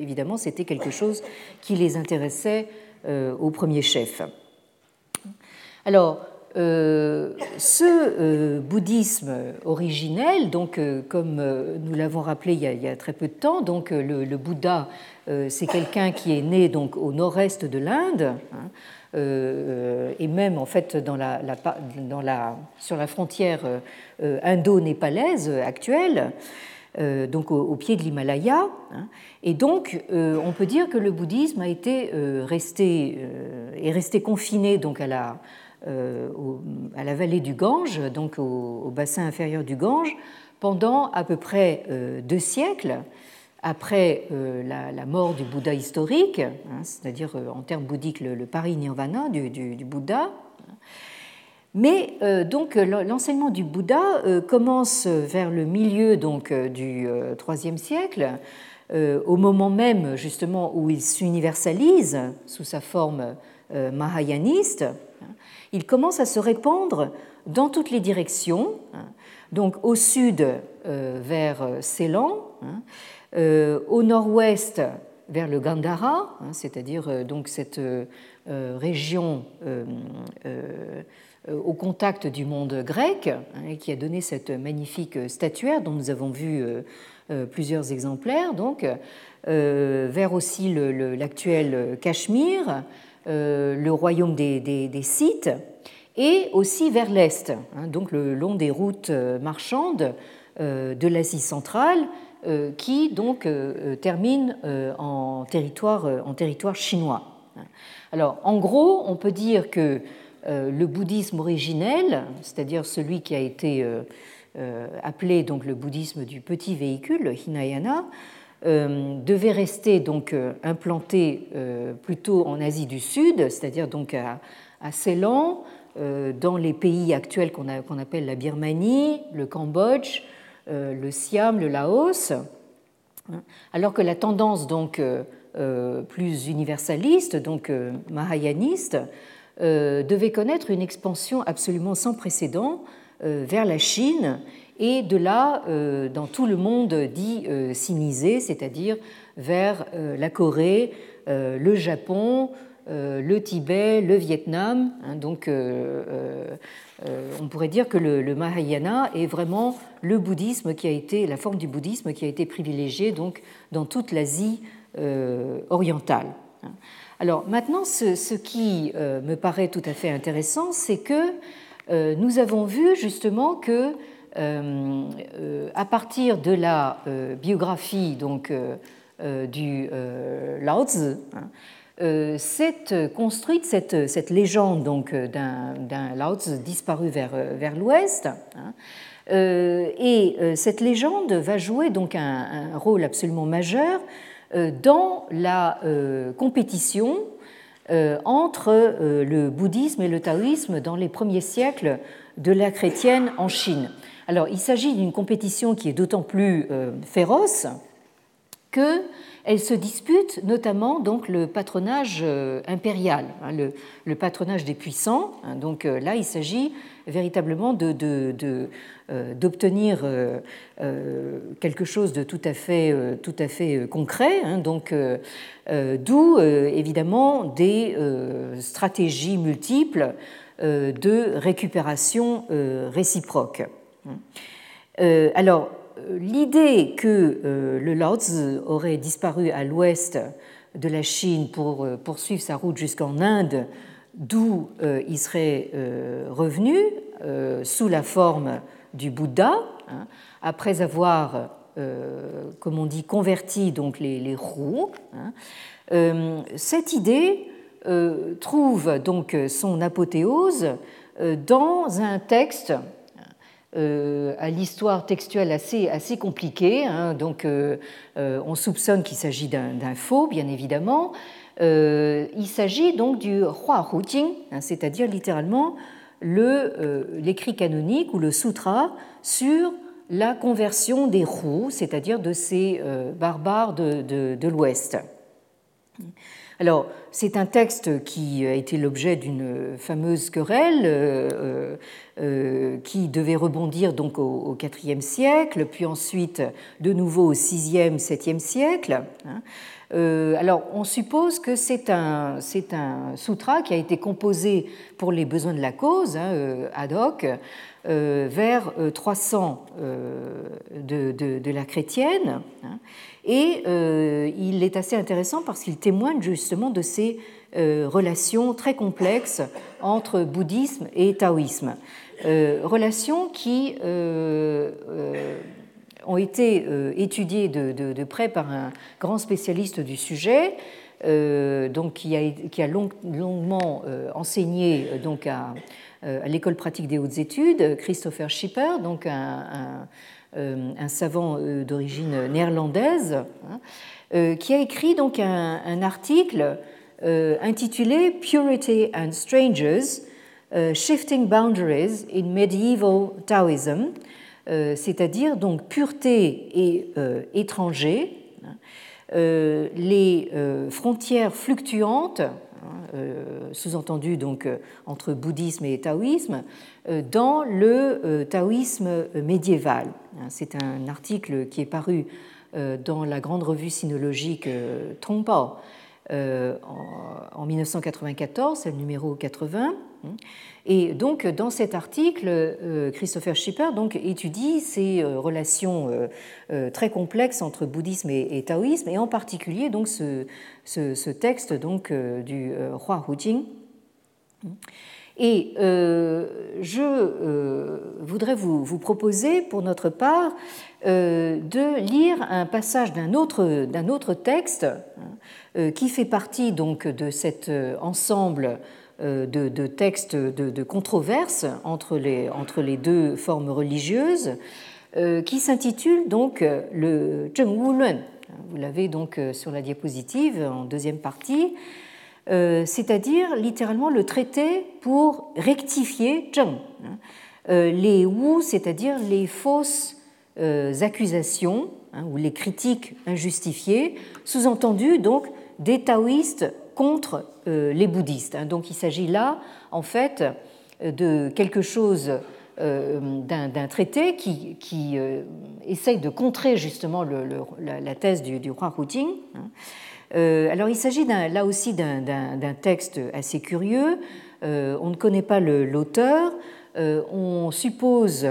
évidemment c'était quelque chose qui les intéressait au premier chef. Alors, ce bouddhisme originel, donc comme nous l'avons rappelé il y, a, très peu de temps, donc le Bouddha euh, c'est quelqu'un qui est né donc au nord-est de l'Inde, hein, euh, et même en fait sur la frontière euh, indo-népalaise actuelle, donc au, pied de l'Himalaya. Hein. et donc, on peut dire que le bouddhisme a été resté, est resté confiné donc à la, à la vallée du Gange, donc au, bassin inférieur du Gange, pendant à peu près deux siècles après euh, la, mort du Bouddha historique, hein, c'est-à-dire euh, en termes bouddhiques le, parinirvana du, Bouddha. Mais euh, donc l'enseignement du Bouddha commence vers le milieu donc du IIIe siècle, au moment même justement où il s'universalise sous sa forme mahayaniste. Il commence à se répandre dans toutes les directions, hein. donc au sud vers Ceylan, hein, euh, au nord-ouest vers le Gandhara, hein, c'est-à-dire euh, donc cette euh, région au contact du monde grec, hein, qui a donné cette magnifique statuaire dont nous avons vu plusieurs exemplaires, donc vers aussi l'actuel Cachemire, le royaume des, des, Scythes, et aussi vers l'est, hein, donc le long des routes marchandes de l'Asie centrale euh, qui donc euh, euh, termine en territoire, en territoire chinois. Alors, en gros, on peut dire que le bouddhisme originel, c'est-à-dire celui qui a été appelé donc le bouddhisme du petit véhicule, le Hinayana, devait rester donc implanté plutôt en Asie du Sud, c'est-à-dire donc à, à Ceylan, dans les pays actuels qu'on appelle la Birmanie, le Cambodge, euh, le Siam, le Laos, alors que la tendance donc euh, euh, plus universaliste, donc mahayaniste, devait connaître une expansion absolument sans précédent vers la Chine et de là dans tout le monde dit sinisé, c'est-à-dire vers la Corée, le Japon, le Tibet, le Vietnam. Hein, donc euh, on pourrait dire que le, Mahayana est vraiment le bouddhisme qui a été, la forme du bouddhisme qui a été privilégiée donc dans toute l'Asie euh, orientale. Alors maintenant, ce, qui euh, me paraît tout à fait intéressant, c'est que nous avons vu justement que à partir de la biographie donc du Lao Tzu, hein, construite cette, cette, légende donc d'un Lao disparu vers, l'ouest. Hein, et cette légende va jouer donc un rôle absolument majeur dans la compétition entre le bouddhisme et le taoïsme dans les premiers siècles de la chrétienne en Chine. Alors, il s'agit d'une compétition qui est d'autant plus euh, féroce qu'elle se dispute notamment donc le patronage euh, impérial, hein, le, patronage des puissants. Hein. donc euh, là, il s'agit véritablement d'obtenir quelque chose de tout à fait, concret. Hein. donc, d'où évidemment des stratégies multiples de récupération réciproque. Euh, alors, l'idée que euh, le Lao aurait disparu à l'ouest de la Chine pour euh, poursuivre sa route jusqu'en Inde, d'où il serait revenu sous la forme du Bouddha, hein, après avoir, comme on dit, converti donc les, les roues. Hein. cette idée trouve donc son apothéose dans un texte euh, à l'histoire textuelle assez, assez compliquée. Hein. donc, euh, euh, on soupçonne qu'il s'agit d'un faux, bien évidemment. il s'agit donc du Hua Jing, hein, c'est-à-dire littéralement l'écrit canonique ou le sutra sur la conversion des Hu, c'est-à-dire de ces barbares de l'Ouest. Alors, c'est un texte qui a été l'objet d'une fameuse querelle euh, euh, qui devait rebondir donc au IVe siècle, puis ensuite de nouveau au VIe, VIIe siècle. Hein. Euh, alors, on suppose que c'est un, un, sutra qui a été composé pour les besoins de la cause, hein, ad hoc, vers 300 de, de, la chrétienne. Hein. Et euh, il est assez intéressant parce qu'il témoigne justement de ces euh, relations très complexes entre bouddhisme et taoïsme. Euh, relations qui ont été étudiées de, près par un grand spécialiste du sujet, donc qui a, qui a longuement enseigné donc à, l'école pratique des hautes études, Christopher Schipper, donc un euh, savant euh, d'origine néerlandaise, hein, euh, qui a écrit un, article intitulé Purity and Strangers, Shifting Boundaries in Medieval Taoism, c'est-à-dire pureté et étranger, hein, les frontières fluctuantes euh, sous-entendu donc euh, entre bouddhisme et taoïsme, euh, dans le taoïsme médiéval. Hein, c'est un article qui est paru dans la grande revue sinologique Tongpao en 1994, c'est le numéro 80. Et donc, dans cet article, euh, Christopher Schipper donc, étudie ces euh, relations euh, très complexes entre bouddhisme et taoïsme, et en particulier donc, ce, ce, texte donc, du roi Jing. Et je voudrais vous, vous, proposer, pour notre part, de lire un passage d'un autre, autre, texte hein, qui fait partie donc, de cet ensemble euh, de, textes de, controverse entre les, entre les deux formes religieuses, euh, qui s'intitule donc le Zheng Wu Lun. Vous l'avez donc euh, sur la diapositive en deuxième partie, c'est-à-dire littéralement le traité pour rectifier Zheng. Les Wu, c'est-à-dire les fausses accusations hein, ou les critiques injustifiées, sous-entendu donc des taoïstes contre euh, les bouddhistes. Hein. Donc il s'agit là, en fait, de quelque chose, euh, d'un traité qui, qui euh, essaye de contrer justement la, thèse du, roi Hu Jing. Hein. alors il s'agit là aussi d'un texte assez curieux. on ne connaît pas l'auteur. on suppose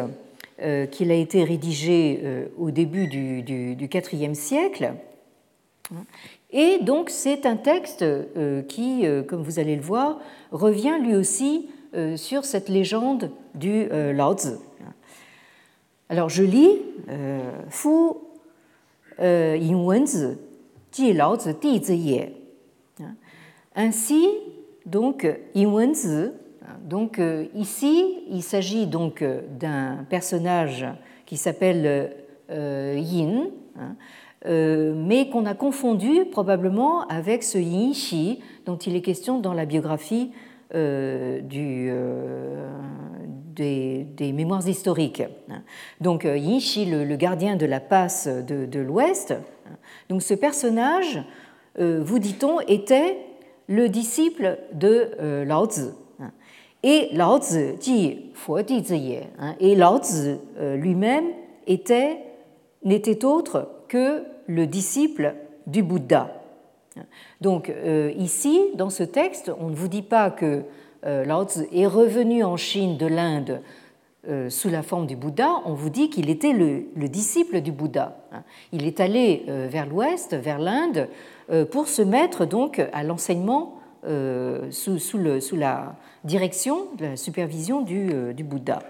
qu'il a été rédigé au début du IVe siècle. Et donc c'est un texte euh, qui, euh, comme vous allez le voir, revient lui aussi euh, sur cette légende du Lao Tzu. Alors je lis Fu Yin Wenzi, Ji Lao Tzu Di. Ainsi, donc, Yin donc ici, il s'agit donc d'un personnage qui s'appelle Yin, hein, mais qu'on a confondu probablement avec ce Yin Xi dont il est question dans la biographie du, des, mémoires historiques. Donc Yin Xi, le, gardien de la passe de, l'Ouest, donc ce personnage, vous dit-on, était le disciple de euh, Lao Tzu. Et Lao Tzu dit hein, et Lao Tzu euh, lui-même était n'était autre que le disciple du Bouddha. Donc euh, ici, dans ce texte, on ne vous dit pas que Lao Tzu est revenu en Chine de l'Inde sous la forme du Bouddha, on vous dit qu'il était le, le, disciple du Bouddha. Il est allé vers l'ouest, vers l'Inde, euh, pour se mettre donc à l'enseignement euh, sous, la direction, la supervision du, euh, du Bouddha.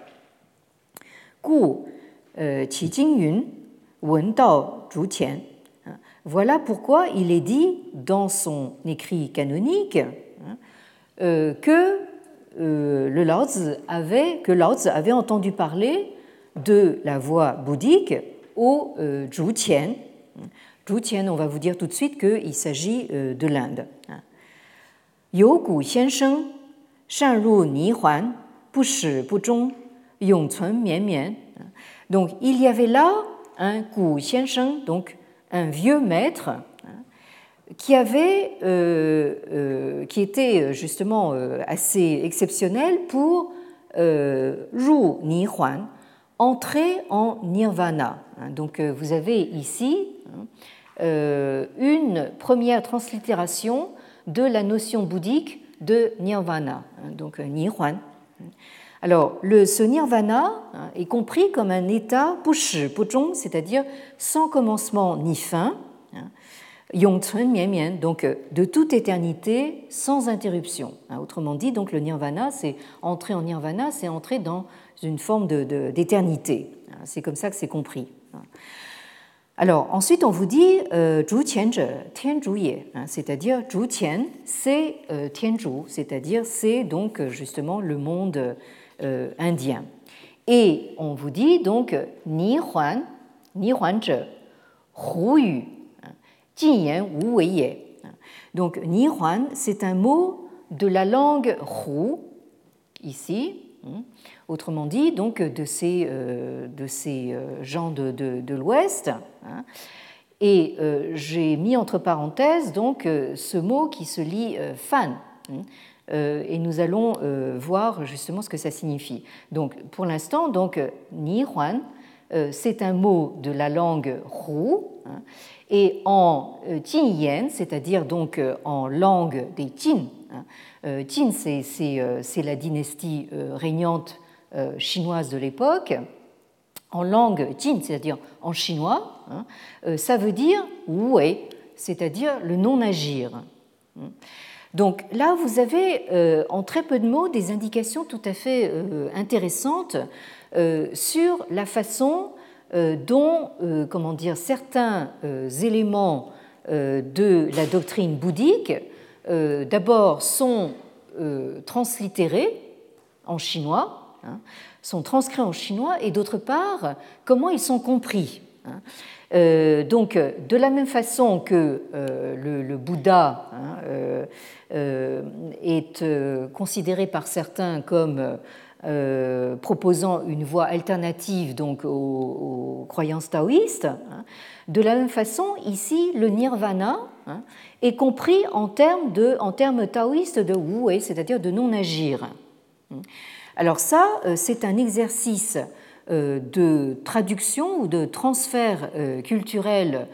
Voilà pourquoi il est dit dans son écrit canonique hein, que le Lao avait, entendu parler de la voie bouddhique au Zhuqian, Zhu on va vous dire tout de suite qu'il s'agit euh, de l'Inde. Donc il y avait là un Gu Xiansheng, donc un vieux maître, qui avait, euh, euh, qui était justement assez exceptionnel pour Ru Ni Huan, entrer en nirvana. Donc vous avez ici euh, une première translittération de la notion bouddhique de nirvana, hein, donc euh, nirwan. Alors, le, ce nirvana hein, est compris comme un état push, c'est-à-dire sans commencement ni fin, hein, donc euh, de toute éternité sans interruption. Autrement dit, donc le nirvana, c'est entrer en nirvana, c'est entrer dans une forme d'éternité. C'est comme ça que c'est compris. Alors ensuite on vous dit euh, Zhu Tian hein, c'est-à-dire Zhu c'est euh, Tian Zhu, c'est-à-dire c'est donc justement le monde euh, indien. Et on vous dit donc Ni Huan, Ni Huan Zhe, Hu Yu, hein, Jin Yan Wu Wei Ye. Donc Ni Huan, c'est un mot de la langue Hu, ici, hein, autrement dit, donc de ces, euh, de ces euh, gens de, de, l'Ouest. Hein. Et j'ai mis entre parenthèses donc ce mot qui se lit fan. Et nous allons voir justement ce que ça signifie. Donc, pour l'instant, donc Ni Huan, c'est un mot de la langue Hu, hein. et en Yin, c'est-à-dire donc en langue des Jin. Jin, c'est la dynastie régnante euh, chinoise de l'époque, en langue jin, c'est-à-dire en chinois, hein, euh, ça veut dire wei, c'est-à-dire le non-agir. Donc là, vous avez euh, en très peu de mots des indications tout à fait intéressantes sur la façon dont comment dire, certains éléments de la doctrine bouddhique d'abord sont translittérés en chinois, Hein, sont transcrits en chinois et d'autre part, comment ils sont compris. Hein. Euh, donc, de la même façon que euh, le, Bouddha hein, euh, est considéré par certains comme proposant une voie alternative donc aux, croyances taoïstes, de la même façon, ici, le nirvana est compris en termes, de, en termes taoïstes de wu, c'est-à-dire de non-agir. Alors ça, euh, c'est un exercice euh, de traduction ou de transfert euh, culturel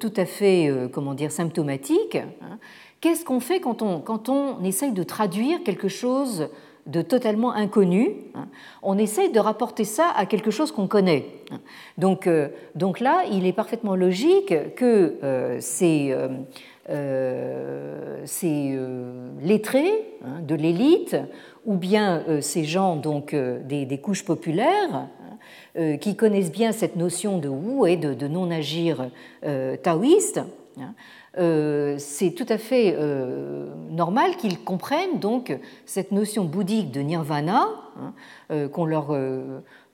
tout à fait, comment dire, symptomatique. Hein. Qu'est-ce qu'on fait quand on, quand on essaye de traduire quelque chose de totalement inconnu, hein? on essaye de rapporter ça à quelque chose qu'on connaît. Hein? Donc, donc là, il est parfaitement logique que ces, ces lettrés de l'élite ou bien euh, ces gens donc euh, des, couches populaires euh, qui connaissent bien cette notion de wu et de, non-agir taoïste, Hein. C'est tout à fait normal qu'ils comprennent donc cette notion bouddhique de nirvana hein, qu'on leur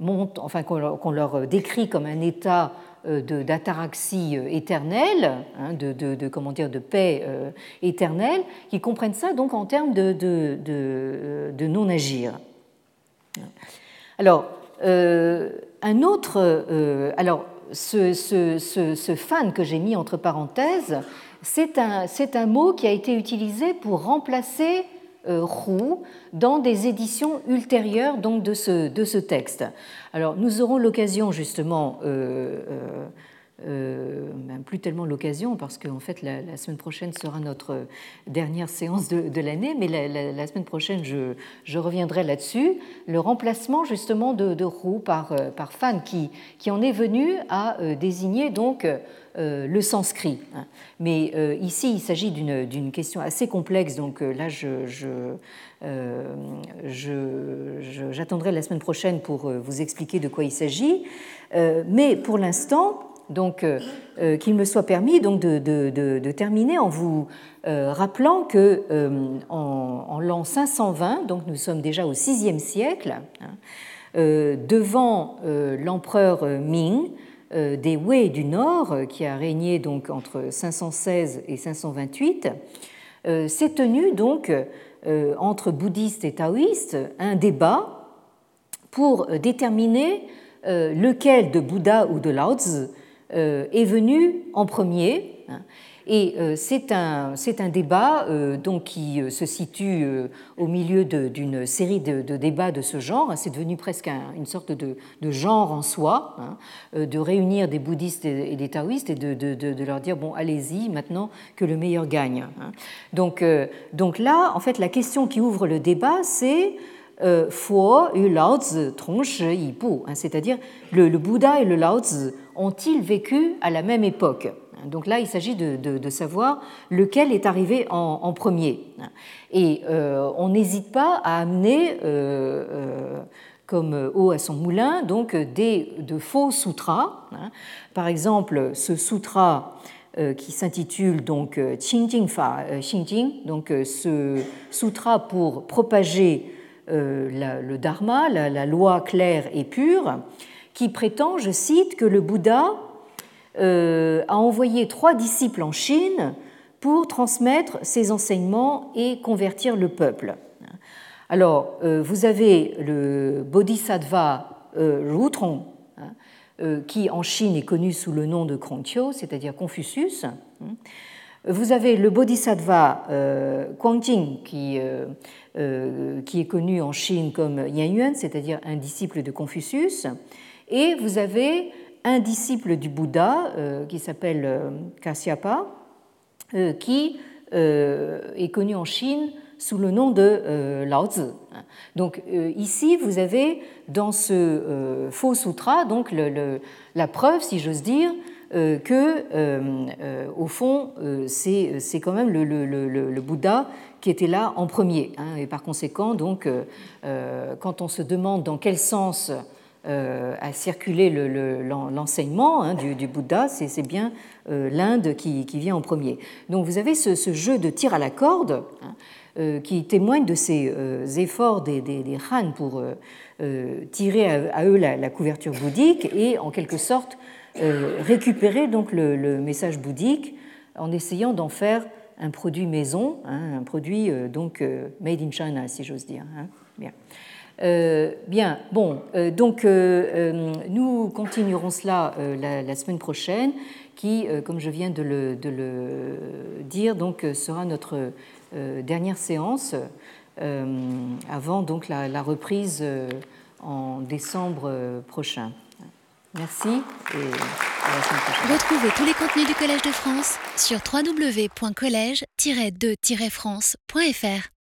montre, enfin qu'on leur, décrit comme un état d'ataraxie éternelle, hein, de, comment dire, de paix éternelle, qu'ils comprennent ça donc en termes de, de non-agir. Alors, euh, un autre. Euh, alors, ce, fan que j'ai mis entre parenthèses, c'est un, mot qui a été utilisé pour remplacer euh, roux dans des éditions ultérieures donc, de, ce, texte. Alors, nous aurons l'occasion justement. Euh, ben, plus tellement l'occasion, parce qu'en fait, la, semaine prochaine sera notre dernière séance de, l'année, mais la, semaine prochaine, je, reviendrai là-dessus. Le remplacement, justement, de, de roux par, euh, fan, qui, en est venu à euh, désigner donc le sanskrit. Hein. Mais ici, il s'agit d'une question assez complexe, donc là, j'attendrai la semaine prochaine pour vous expliquer de quoi il s'agit. Mais pour l'instant, donc euh, euh, qu'il me soit permis donc de, terminer en vous euh, rappelant que en, l'an 520, donc nous sommes déjà au VIe siècle, hein, devant l'empereur Ming des Wei du Nord, qui a régné donc entre 516 et 528, s'est tenu donc entre bouddhistes et taoïstes un débat pour déterminer lequel de Bouddha ou de Lao est venu en premier. Hein. Et euh, c'est un, un, débat euh, donc, qui se situe au milieu d'une série de, débats de ce genre. C'est devenu presque une sorte de, genre en soi, hein, de réunir des bouddhistes et, des taoïstes et de, leur dire bon, allez-y, maintenant que le meilleur gagne. Hein. Donc, donc là, en fait, la question qui ouvre le débat, c'est Fo Lao Tzu c'est-à-dire le, le, Bouddha et le Lao ont-ils vécu à la même époque donc là, il s'agit de, savoir lequel est arrivé en, premier. Et euh, on n'hésite pas à amener, euh, euh, comme eau à son moulin, donc des, de faux sutras. Par exemple, ce sutra qui s'intitule donc Qingjing donc ce sutra pour propager le dharma, la, loi claire et pure, qui prétend, je cite, que le Bouddha euh, a envoyé trois disciples en Chine pour transmettre ses enseignements et convertir le peuple. Alors, euh, vous avez le Bodhisattva euh, hein, qui en Chine est connu sous le nom de Krongqiu, c'est-à-dire Confucius. Vous avez le Bodhisattva qui, qui est connu en Chine comme Yan Yuan, c'est-à-dire un disciple de Confucius. Et vous avez un disciple du Bouddha euh, qui s'appelle euh, Kasyapa, euh, qui est connu en Chine sous le nom de Lao Tzu. Donc ici, vous avez dans ce faux sutra donc la preuve, si j'ose dire, que au fond, c'est quand même le, Bouddha qui était là en premier. Hein. et par conséquent, donc, quand on se demande dans quel sens euh, a circulé l'enseignement hein, du, Bouddha, c'est bien euh, l'Inde qui, vient en premier. Donc vous avez ce, jeu de tir à la corde hein, euh, qui témoigne de ces efforts des, Han pour tirer à, eux la, couverture bouddhique et en quelque sorte récupérer donc le, message bouddhique en essayant d'en faire un produit maison, hein, un produit donc made in China si j'ose dire. Euh, bien, bon, euh, donc euh, nous continuerons cela la, semaine prochaine, qui, comme je viens de le, dire, donc sera notre dernière séance avant donc la, reprise en décembre prochain. Merci et à la semaine prochaine. Retrouvez tous les contenus du Collège de France sur www.colège-2-france.fr.